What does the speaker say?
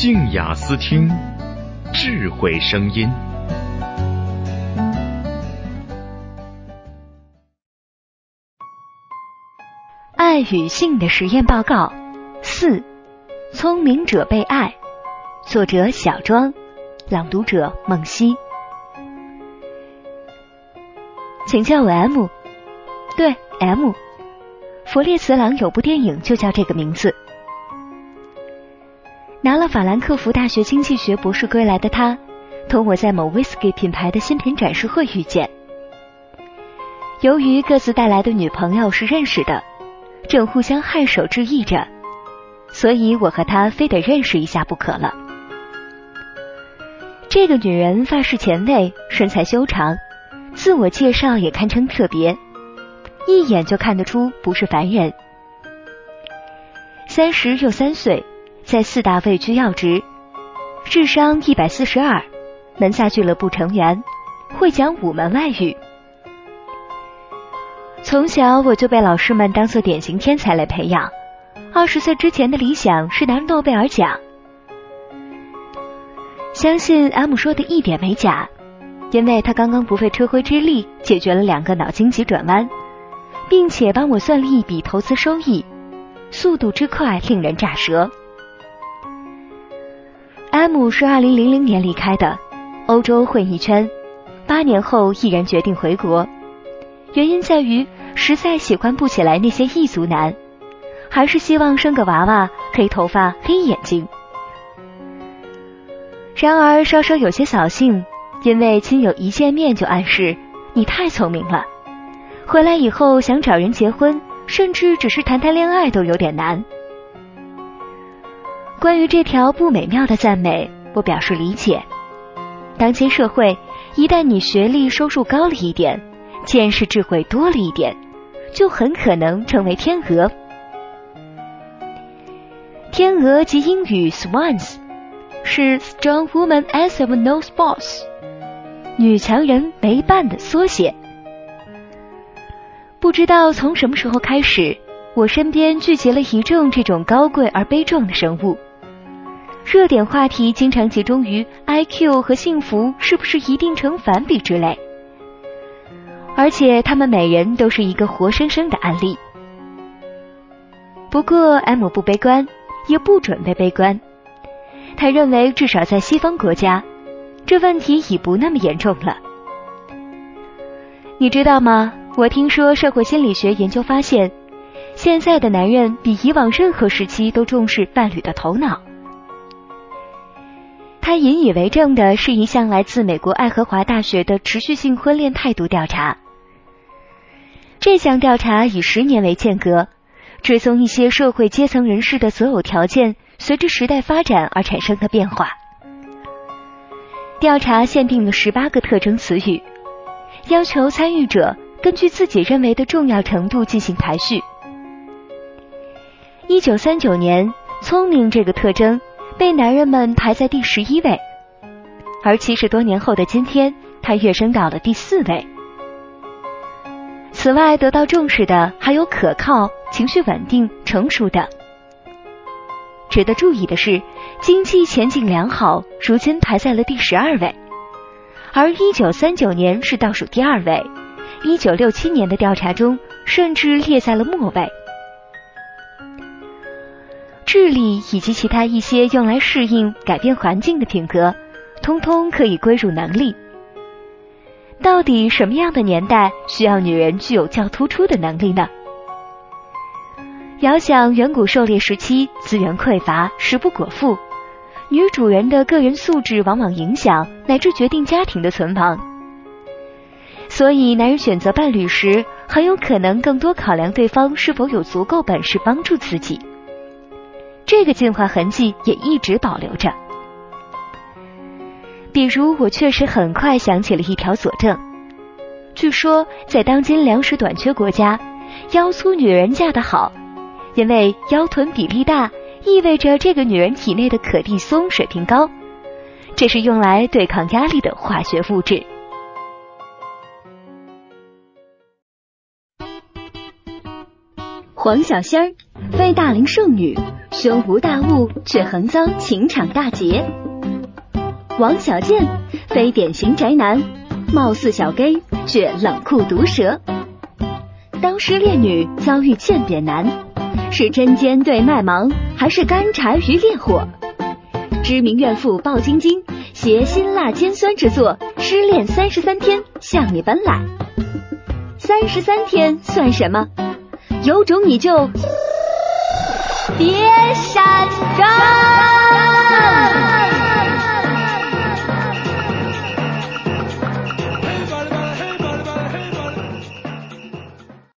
静雅思听，智慧声音。爱与性的实验报告四：聪明者被爱。作者小庄，朗读者梦溪。请叫我 M。对，M。弗列茨朗有部电影就叫这个名字。拿了法兰克福大学经济学博士归来的他，同我在某 whisky 品牌的新品展示会遇见。由于各自带来的女朋友是认识的，正互相颔首致意着，所以我和他非得认识一下不可了。这个女人发饰前卫，身材修长，自我介绍也堪称特别，一眼就看得出不是凡人。三十又三岁。在四大位居要职，智商一百四十二，门萨俱乐部成员，会讲五门外语。从小我就被老师们当做典型天才来培养。二十岁之前的理想是拿诺贝尔奖。相信 M 说的一点没假，因为他刚刚不费吹灰之力解决了两个脑筋急转弯，并且帮我算了一笔投资收益，速度之快令人咋舌。M 是二零零零年离开的，欧洲混一圈，八年后毅然决定回国，原因在于实在喜欢不起来那些异族男，还是希望生个娃娃，黑头发黑眼睛。然而稍稍有些扫兴，因为亲友一见面就暗示你太聪明了，回来以后想找人结婚，甚至只是谈谈恋爱都有点难。关于这条不美妙的赞美，我表示理解。当今社会，一旦你学历收入高了一点，见识智慧多了一点，就很可能成为天鹅。天鹅及英语 swans 是 strong woman as of no boss，女强人没伴的缩写。不知道从什么时候开始，我身边聚集了一众这种高贵而悲壮的生物。热点话题经常集中于 IQ 和幸福是不是一定成反比之类，而且他们每人都是一个活生生的案例。不过 M 不悲观，也不准备悲观。他认为至少在西方国家，这问题已不那么严重了。你知道吗？我听说社会心理学研究发现，现在的男人比以往任何时期都重视伴侣的头脑。他引以为证的是一项来自美国爱荷华大学的持续性婚恋态度调查。这项调查以十年为间隔，追踪一些社会阶层人士的择偶条件随着时代发展而产生的变化。调查限定了十八个特征词语，要求参与者根据自己认为的重要程度进行排序。一九三九年，聪明这个特征。被男人们排在第十一位，而七十多年后的今天，他跃升到了第四位。此外，得到重视的还有可靠、情绪稳定、成熟的。值得注意的是，经济前景良好，如今排在了第十二位，而一九三九年是倒数第二位，一九六七年的调查中甚至列在了末位。智力以及其他一些用来适应改变环境的品格，通通可以归入能力。到底什么样的年代需要女人具有较突出的能力呢？遥想远古狩猎时期，资源匮乏，食不果腹，女主人的个人素质往往影响乃至决定家庭的存亡。所以，男人选择伴侣时，很有可能更多考量对方是否有足够本事帮助自己。这个进化痕迹也一直保留着。比如，我确实很快想起了一条佐证：据说，在当今粮食短缺国家，腰粗女人嫁得好，因为腰臀比例大，意味着这个女人体内的可地松水平高，这是用来对抗压力的化学物质。黄小仙儿，非大龄剩女，胸无大物却横遭情场大劫；王小贱，非典型宅男，貌似小 gay 却冷酷毒舌。当失恋女遭遇欠扁男，是针尖对麦芒，还是干柴与烈火？知名怨妇鲍晶晶携辛辣尖酸之作《失恋三十三天》向你奔来。三十三天算什么？有种你就别删